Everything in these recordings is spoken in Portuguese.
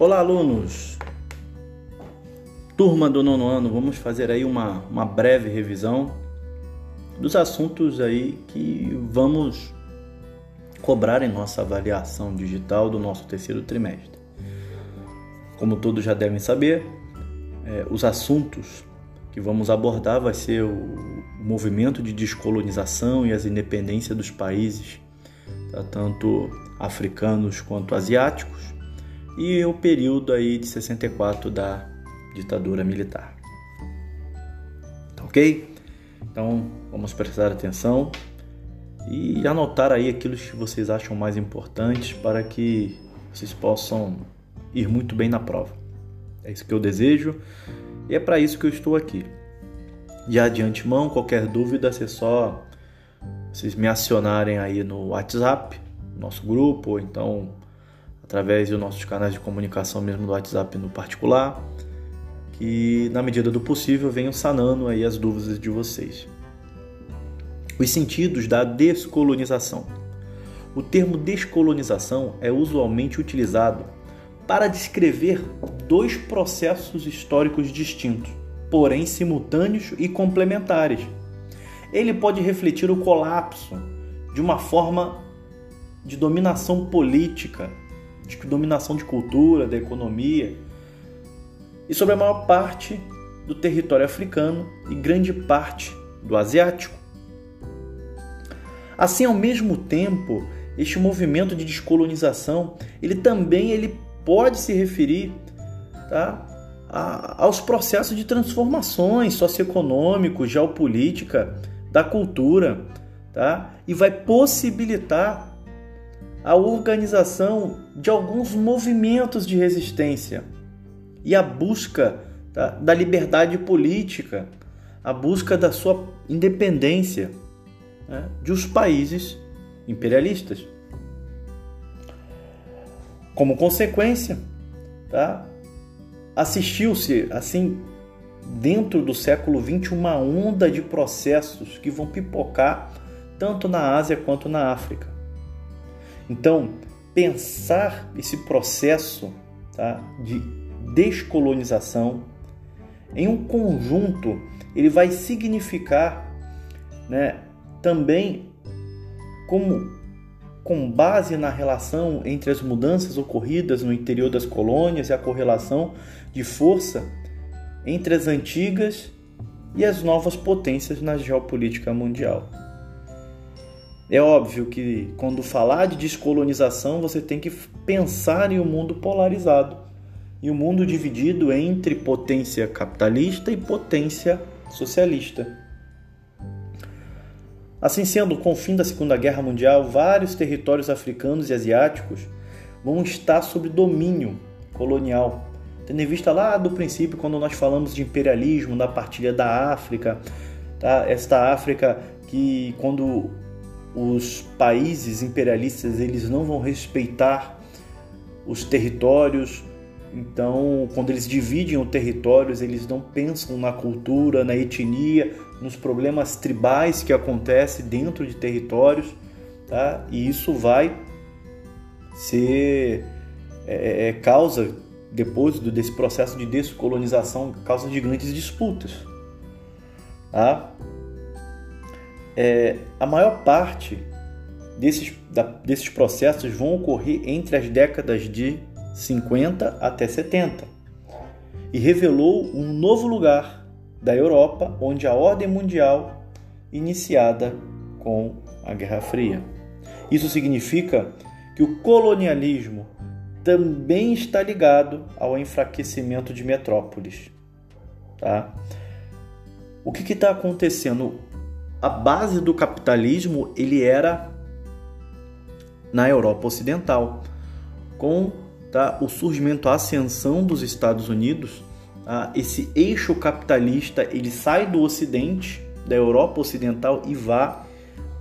Olá, alunos! Turma do nono ano, vamos fazer aí uma, uma breve revisão dos assuntos aí que vamos cobrar em nossa avaliação digital do nosso terceiro trimestre. Como todos já devem saber, é, os assuntos que vamos abordar vai ser o movimento de descolonização e as independências dos países, tá? tanto africanos quanto asiáticos, e o período aí de 64 da ditadura militar. Tá ok? Então vamos prestar atenção e anotar aí aquilo que vocês acham mais importantes para que vocês possam ir muito bem na prova. É isso que eu desejo e é para isso que eu estou aqui. Já de antemão, qualquer dúvida, é só vocês me acionarem aí no WhatsApp, nosso grupo, ou então através dos nossos canais de comunicação mesmo do WhatsApp no particular, que na medida do possível venham sanando aí as dúvidas de vocês. Os sentidos da descolonização. O termo descolonização é usualmente utilizado para descrever dois processos históricos distintos, porém simultâneos e complementares. Ele pode refletir o colapso de uma forma de dominação política de dominação de cultura, da economia, e sobre a maior parte do território africano e grande parte do asiático. Assim, ao mesmo tempo, este movimento de descolonização, ele também ele pode se referir tá, a, aos processos de transformações socioeconômicos, geopolítica, da cultura, tá? e vai possibilitar a organização de alguns movimentos de resistência e a busca tá, da liberdade política, a busca da sua independência né, de os países imperialistas. Como consequência, tá, assistiu-se assim dentro do século XX uma onda de processos que vão pipocar tanto na Ásia quanto na África. Então, pensar esse processo tá, de descolonização em um conjunto, ele vai significar né, também como com base na relação entre as mudanças ocorridas no interior das colônias e a correlação de força entre as antigas e as novas potências na geopolítica mundial. É óbvio que quando falar de descolonização, você tem que pensar em um mundo polarizado e um mundo dividido entre potência capitalista e potência socialista. Assim sendo, com o fim da Segunda Guerra Mundial, vários territórios africanos e asiáticos vão estar sob domínio colonial. Tendo em vista lá do princípio, quando nós falamos de imperialismo, da partilha da África, tá? esta África que, quando os países imperialistas eles não vão respeitar os territórios. Então, quando eles dividem os territórios, eles não pensam na cultura, na etnia, nos problemas tribais que acontecem dentro de territórios, tá? E isso vai ser é, é, é causa depois desse processo de descolonização, causa de grandes disputas, tá? É, a maior parte desses, da, desses processos vão ocorrer entre as décadas de 50 até 70 e revelou um novo lugar da Europa onde a ordem mundial iniciada com a Guerra Fria. Isso significa que o colonialismo também está ligado ao enfraquecimento de metrópoles. Tá? O que está acontecendo? A base do capitalismo ele era na Europa Ocidental. Com tá, o surgimento, a ascensão dos Estados Unidos, tá, esse eixo capitalista ele sai do Ocidente, da Europa Ocidental e vai,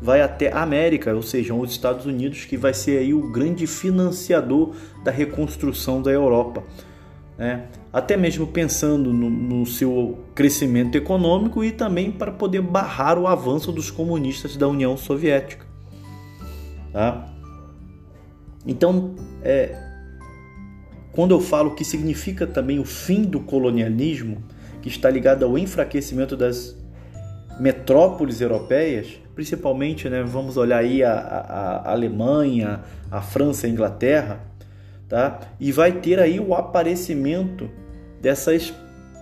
vai até a América, ou seja, os Estados Unidos que vai ser aí o grande financiador da reconstrução da Europa né? Até mesmo pensando no, no, seu crescimento econômico e também para poder barrar o avanço dos comunistas da União Soviética. Tá? Então, é, quando eu falo que significa também o fim do colonialismo, que está ligado ao enfraquecimento das metrópoles europeias, principalmente, né, vamos olhar aí a, a, a Alemanha, a França, a Inglaterra, tá? E vai ter aí o aparecimento dessas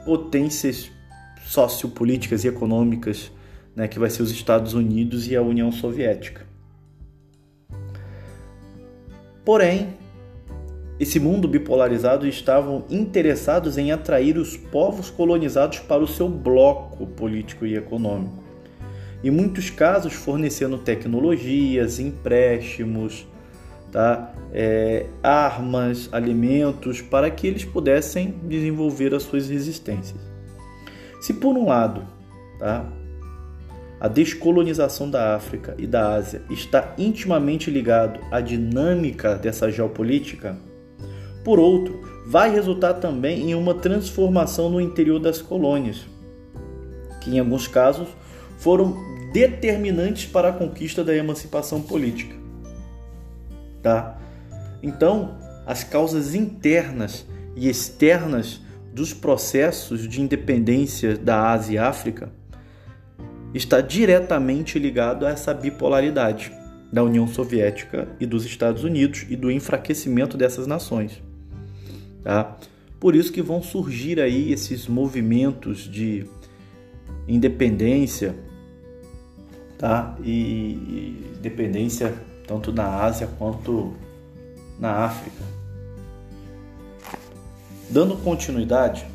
potências sociopolíticas e econômicas, né, que vai ser os Estados Unidos e a União Soviética. Porém, esse mundo bipolarizado estavam interessados em atrair os povos colonizados para o seu bloco político e econômico. Em muitos casos, fornecendo tecnologias, empréstimos, tá? É, armas, alimentos, para que eles pudessem desenvolver as suas resistências. Se por um lado, tá? a descolonização da África e da Ásia está intimamente ligado à dinâmica dessa geopolítica, por outro, vai resultar também em uma transformação no interior das colônias, que em alguns casos foram determinantes para a conquista da emancipação política. Tá? Então, as causas internas e externas dos processos de independência da Ásia e África está diretamente ligado a essa bipolaridade da União Soviética e dos Estados Unidos e do enfraquecimento dessas nações. Tá? Por isso que vão surgir aí esses movimentos de independência, tá? E, e independência tanto na Ásia quanto na África. Dando continuidade,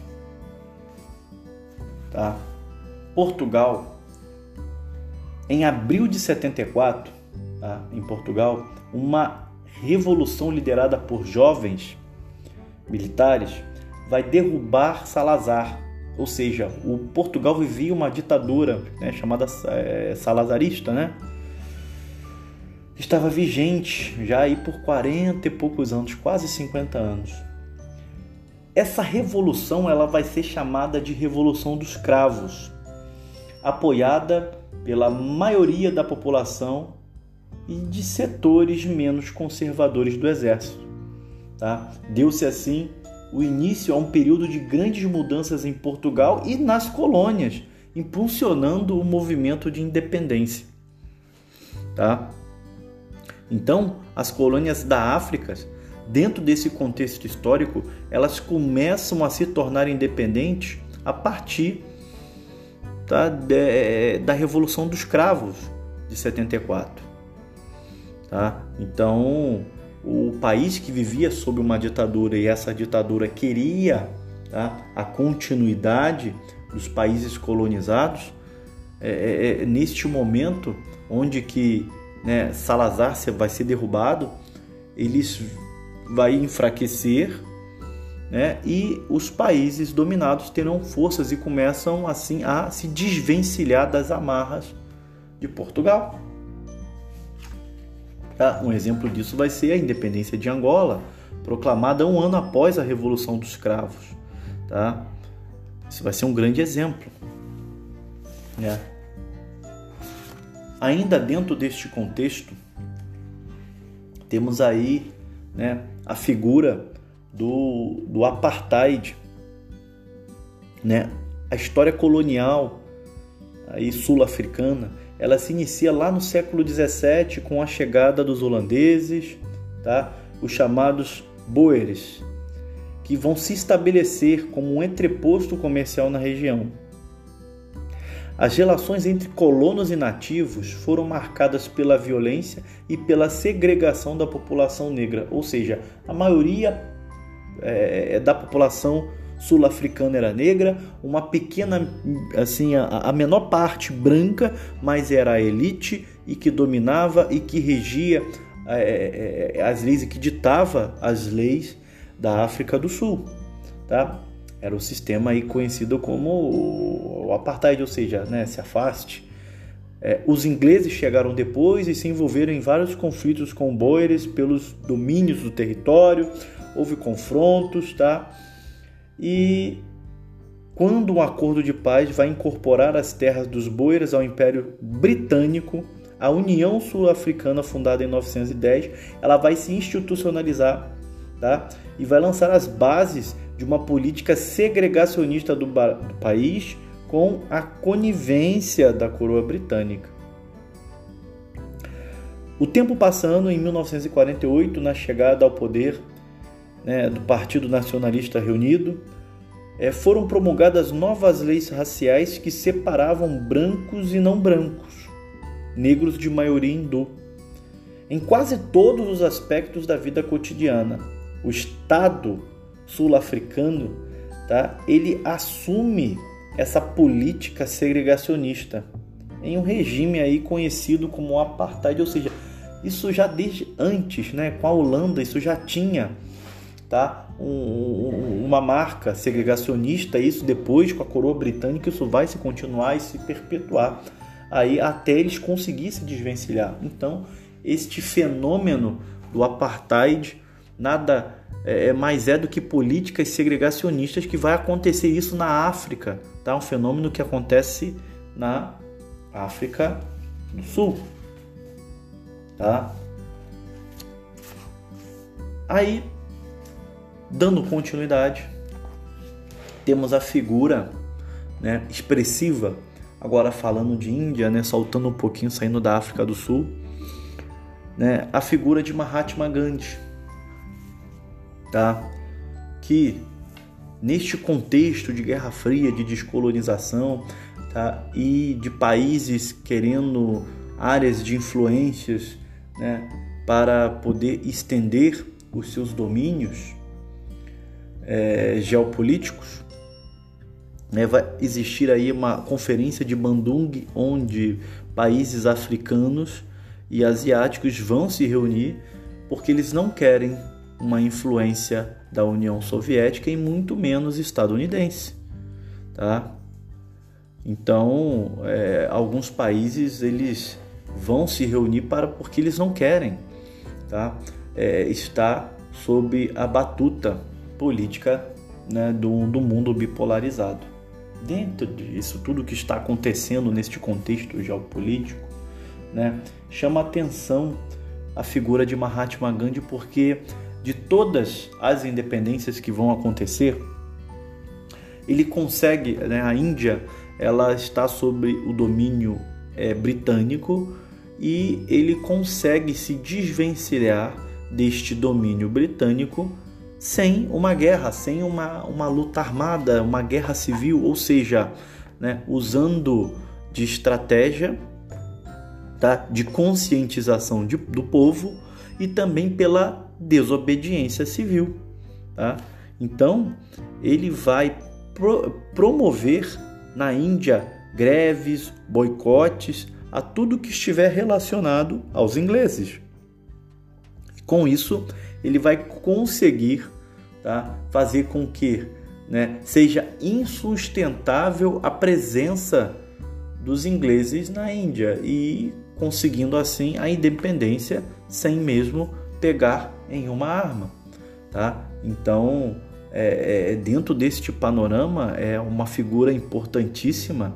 tá? Portugal, em abril de 74, tá? em Portugal, uma revolução liderada por jovens militares vai derrubar Salazar. Ou seja, o Portugal vivia uma ditadura né, chamada é, salazarista, né? Estava vigente já aí por 40 e poucos anos, quase 50 anos. Essa revolução ela vai ser chamada de Revolução dos Cravos, apoiada pela maioria da população e de setores menos conservadores do exército. Tá? Deu-se assim o início a um período de grandes mudanças em Portugal e nas colônias, impulsionando o movimento de independência. Tá? Então, as colônias da África, dentro desse contexto histórico, elas começam a se tornar independentes a partir tá, de, da Revolução dos Cravos de 74. Tá? Então, o país que vivia sob uma ditadura e essa ditadura queria tá, a continuidade dos países colonizados, é, é, é neste momento onde que né, Salazar vai ser derrubado, eles vai enfraquecer né, e os países dominados terão forças e começam assim a se desvencilhar das amarras de Portugal. Tá? Um exemplo disso vai ser a independência de Angola, proclamada um ano após a Revolução dos Cravos. Tá? Isso vai ser um grande exemplo. Né? Ainda dentro deste contexto, temos aí né, a figura do, do apartheid, né? a história colonial sul-africana ela se inicia lá no século 17 com a chegada dos holandeses, tá? os chamados Boeres, que vão se estabelecer como um entreposto comercial na região. As relações entre colonos e nativos foram marcadas pela violência e pela segregação da população negra, ou seja, a maioria é, da população sul-africana era negra, uma pequena, assim, a, a, menor parte branca, mas era a elite e que dominava e que regia é, é, as leis e que ditava as leis da África do Sul, tá? Era o sistema aí conhecido como o apartheid, ou seja, né, se afaste. É, os ingleses chegaram depois e se envolveram em vários conflitos com boeres pelos domínios do território, houve confrontos, tá? E quando um acordo de paz vai incorporar as terras dos boeras ao Império Britânico, a União Sul-Africana, fundada em 910, ela vai se institucionalizar tá? e vai lançar as bases de uma política segregacionista do, do país com a conivência da coroa britânica. O tempo passando, em 1948, na chegada ao poder né, do Partido Nacionalista Reunido, é, foram promulgadas novas leis raciais que separavam brancos e não brancos, negros de maioria hindu, em quase todos os aspectos da vida cotidiana. O Estado sul-africano, tá, ele assume essa política segregacionista em um regime aí conhecido como apartheid, ou seja, isso já desde antes, né, com a Holanda, isso já tinha tá? Um, uma marca segregacionista, isso depois com a coroa britânica, isso vai se continuar e se perpetuar aí até eles conseguirem se desvencilhar. Então, este fenômeno do apartheid nada é, é, mais é do que políticas segregacionistas que vai acontecer isso na África, tá? Um fenômeno que acontece na África do Sul, tá? Aí Dando continuidade, temos a figura né, expressiva, agora falando de Índia, né, saltando um pouquinho, saindo da África do Sul, né, a figura de Mahatma Gandhi, tá? que neste contexto de Guerra Fria, de descolonização tá? e de países querendo áreas de influências né, para poder estender os seus domínios, é, geopolíticos. Né? Vai existir aí uma conferência de Bandung, onde países africanos e asiáticos vão se reunir porque eles não querem uma influência da União Soviética e muito menos estadunidense, tá? Então, é, alguns países eles vão se reunir para porque eles não querem, tá? É, estar sob a batuta política né, do, do mundo bipolarizado. Dentro disso tudo que está acontecendo neste contexto geopolítico, né, chama atenção a figura de Mahatma Gandhi porque de todas as independências que vão acontecer, ele consegue, né, a Índia, ela está sob o domínio é, britânico e ele consegue se desvencilhar deste domínio britânico sem uma guerra, sem uma, uma luta armada, uma guerra civil, ou seja, né, usando de estratégia, tá, de conscientização de, do povo e também pela desobediência civil. Tá? Então, ele vai pro, promover na Índia greves, boicotes, a tudo que estiver relacionado aos ingleses. Com isso, ele vai conseguir tá, fazer com que né, seja insustentável a presença dos ingleses na Índia e conseguindo assim a independência sem mesmo pegar em uma arma. Tá? Então, é, é, dentro deste panorama, é uma figura importantíssima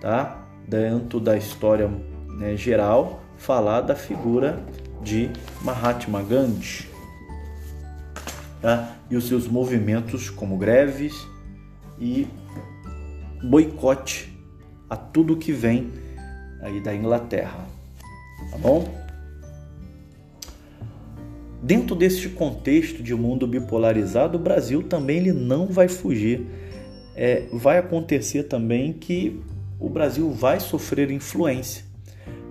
tá? dentro da história né, geral falar da figura de Mahatma Gandhi tá? e os seus movimentos como greves e boicote a tudo que vem aí da Inglaterra, tá bom? Dentro deste contexto de mundo bipolarizado, o Brasil também ele não vai fugir. É, vai acontecer também que o Brasil vai sofrer influência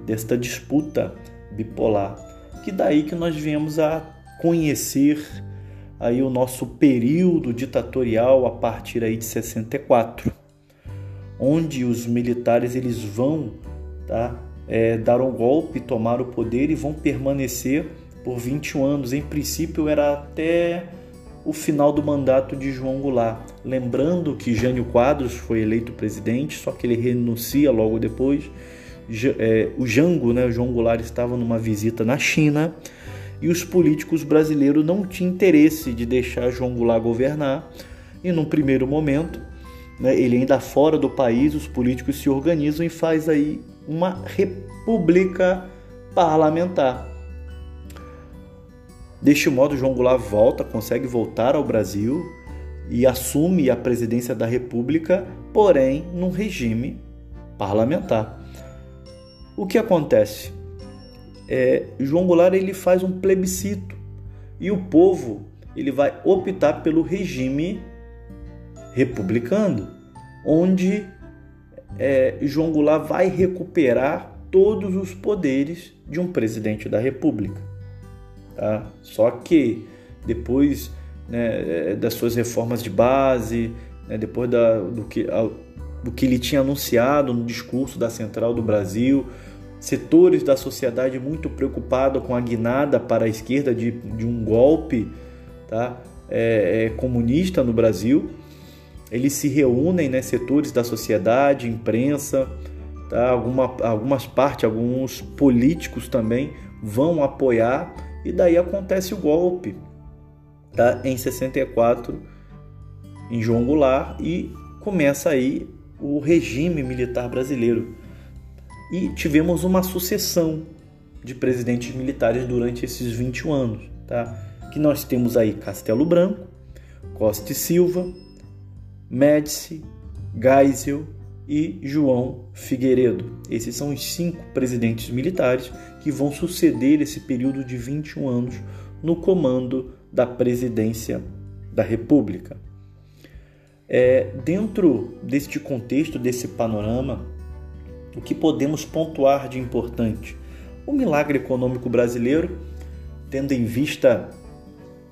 desta disputa bipolar, que daí que nós viemos a conhecer aí o nosso período ditatorial a partir aí de 64, onde os militares eles vão tá, é, dar um golpe, tomar o poder e vão permanecer por 21 anos. Em princípio era até o final do mandato de João Goulart. Lembrando que Jânio Quadros foi eleito presidente, só que ele renuncia logo depois. É, o Jango, né, o João Goulart estava numa visita na China e os políticos brasileiros não tinham interesse de deixar João Goulart governar. E num primeiro momento, né, ele ainda fora do país, os políticos se organizam e faz aí uma república parlamentar. Deste modo, João Goulart volta, consegue voltar ao Brasil e assume a presidência da República, porém num regime parlamentar. O que acontece? É, João Goulart ele faz um plebiscito e o povo ele vai optar pelo regime republicano, onde é, João Goulart vai recuperar todos os poderes de um presidente da República. Tá? Só que depois né, das suas reformas de base, né, depois da, do, que, do que ele tinha anunciado no discurso da Central do Brasil, setores da sociedade muito preocupados com a guinada para a esquerda de, de um golpe tá, é, é, comunista no Brasil. Eles se reúnem, né, setores da sociedade, imprensa, tá, alguma, algumas partes, alguns políticos também vão apoiar e daí acontece o golpe tá? em 64 em João Goulart e começa aí o regime militar brasileiro. E tivemos uma sucessão de presidentes militares durante esses 21 anos, tá? Que nós temos aí Castelo Branco, Costa e Silva, Médici, Geisel e João Figueiredo. Esses são os cinco presidentes militares que vão suceder esse período de 21 anos no comando da presidência da República. É, dentro deste contexto, desse panorama, o que podemos pontuar de importante? O milagre econômico brasileiro, tendo em vista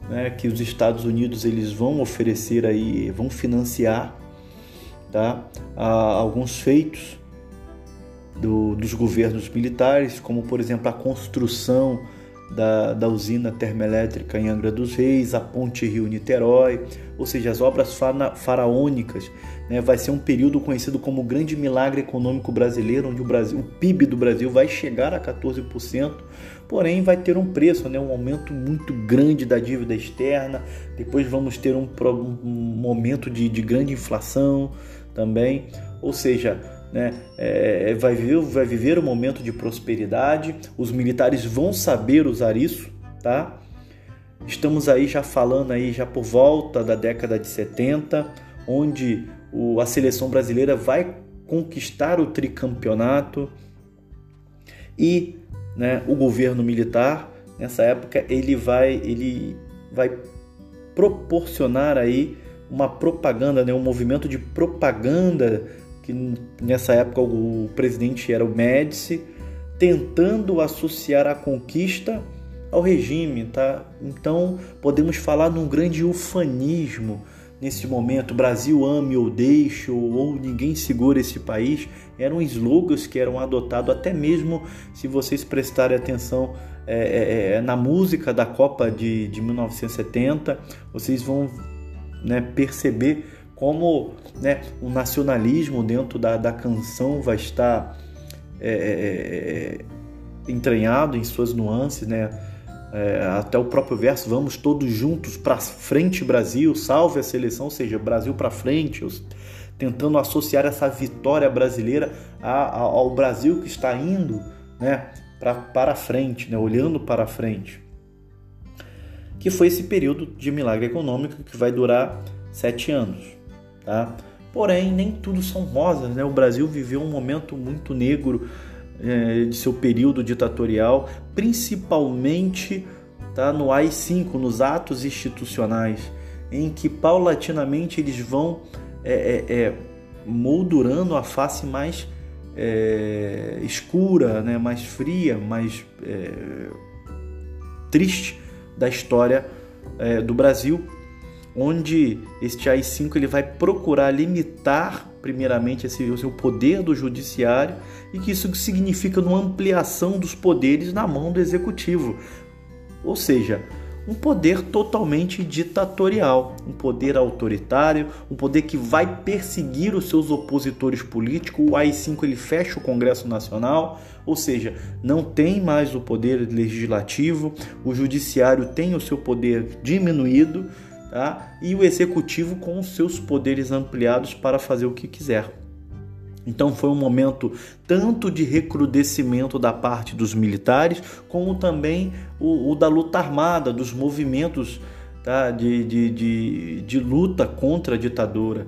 né, que os Estados Unidos eles vão oferecer aí, vão financiar tá, alguns feitos do, dos governos militares, como por exemplo a construção da, da usina termoelétrica em Angra dos Reis, a ponte Rio-Niterói, ou seja, as obras faraônicas. Né? Vai ser um período conhecido como o grande milagre econômico brasileiro, onde o, Brasil, o PIB do Brasil vai chegar a 14%, porém vai ter um preço, né? um aumento muito grande da dívida externa, depois vamos ter um, um momento de, de grande inflação também, ou seja, né, é, vai, viver, vai viver um momento de prosperidade, os militares vão saber usar isso, tá? Estamos aí já falando aí já por volta da década de 70, onde o, a seleção brasileira vai conquistar o tricampeonato e né, o governo militar nessa época ele vai ele vai proporcionar aí uma propaganda, né, um movimento de propaganda que nessa época o presidente era o Médici, tentando associar a conquista ao regime, tá? Então podemos falar num grande ufanismo nesse momento, Brasil ame ou deixe, ou ninguém segura esse país, eram slogans que eram adotados até mesmo se vocês prestarem atenção é, é, é na música da Copa de, de 1970, vocês vão né, perceber como né, o nacionalismo dentro da, da canção vai estar é, é, é, entranhado em suas nuances, né? É, até o próprio verso, vamos todos juntos para frente Brasil, salve a seleção, ou seja, Brasil para frente, tentando associar essa vitória brasileira ao Brasil que está indo né, pra, para frente, né, olhando para frente. Que foi esse período de milagre econômico que vai durar sete anos. Tá? Porém, nem tudo são rosas. Né? O Brasil viveu um momento muito negro é, de seu período ditatorial, principalmente tá, no AI-5, nos atos institucionais, em que paulatinamente eles vão é, é, é moldurando a face mais é, escura, né, mais fria, mais é, triste da história do Brasil onde este AI-5 ele vai procurar limitar primeiramente esse, o poder do judiciário e que isso significa uma ampliação dos poderes na mão do executivo. Ou seja, um poder totalmente ditatorial, um poder autoritário, um poder que vai perseguir os seus opositores políticos. O AI-5 ele fecha o Congresso Nacional, ou seja, não tem mais o poder legislativo, o judiciário tem o seu poder diminuído tá? e o executivo com os seus poderes ampliados para fazer o que quiser. Então foi um momento tanto de recrudescimento da parte dos militares, como também o, o da luta armada, dos movimentos tá, de, de, de, de luta contra a ditadura.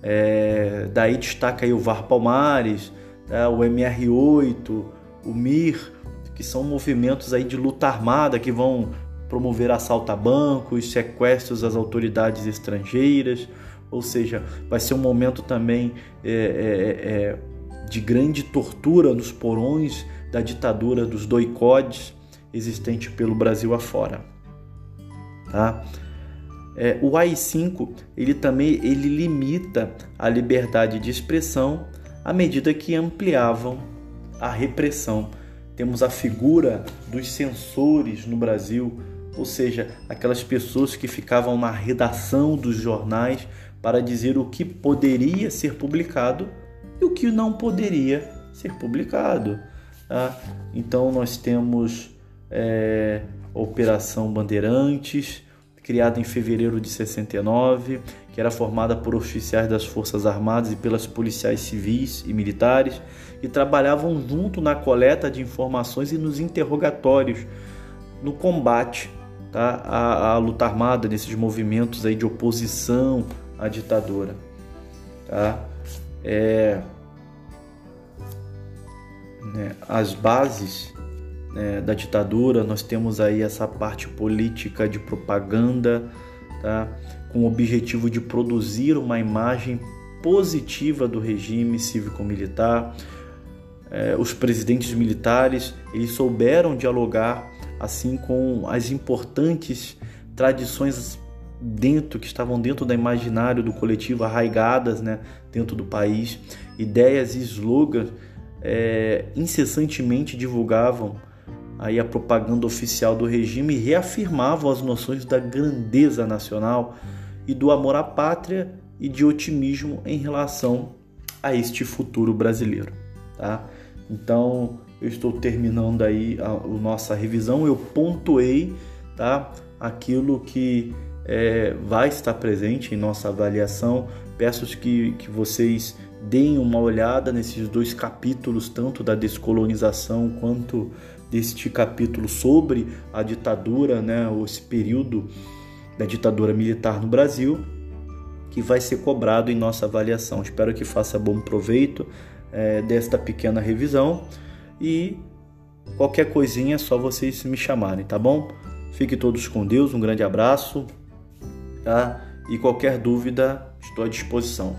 É, daí destaca aí o VAR Palmares, tá, o MR8, o MIR, que são movimentos aí de luta armada que vão promover assalto a bancos, sequestros às autoridades estrangeiras, ou seja, vai ser um momento também é, é, é, de grande tortura nos porões da ditadura dos doicodes existente pelo Brasil afora. Tá? É, o AI-5 ele também ele limita a liberdade de expressão à medida que ampliavam a repressão. Temos a figura dos censores no Brasil, ou seja, aquelas pessoas que ficavam na redação dos jornais para dizer o que poderia ser publicado e o que não poderia ser publicado. Tá? Então nós temos é, a Operação Bandeirantes, criada em fevereiro de 69, que era formada por oficiais das Forças Armadas e pelas policiais civis e militares, que trabalhavam junto na coleta de informações e nos interrogatórios, no combate tá, à, à luta armada, nesses movimentos aí de oposição a ditadura. Tá? É, né, as bases né, da ditadura, nós temos aí essa parte política de propaganda, tá? com o objetivo de produzir uma imagem positiva do regime cívico-militar. É, os presidentes militares eles souberam dialogar assim com as importantes tradições dentro que estavam dentro do imaginário do coletivo arraigadas né, dentro do país. Ideias e slogans é, incessantemente divulgavam aí a propaganda oficial do regime e reafirmavam as noções da grandeza nacional e do amor à pátria e de otimismo em relação a este futuro brasileiro tá? Então eu estou terminando aí a, a nossa revisão eu pontuei tá aquilo que é, vai estar presente em nossa avaliação. Peço que, que vocês deem uma olhada nesses dois capítulos, tanto da descolonização quanto deste capítulo sobre a ditadura, né, esse período da ditadura militar no Brasil, que vai ser cobrado em nossa avaliação. Espero que faça bom proveito é, desta pequena revisão e qualquer coisinha é só vocês me chamarem, tá bom? Fiquem todos com Deus, um grande abraço tá? E qualquer dúvida, estou à disposição.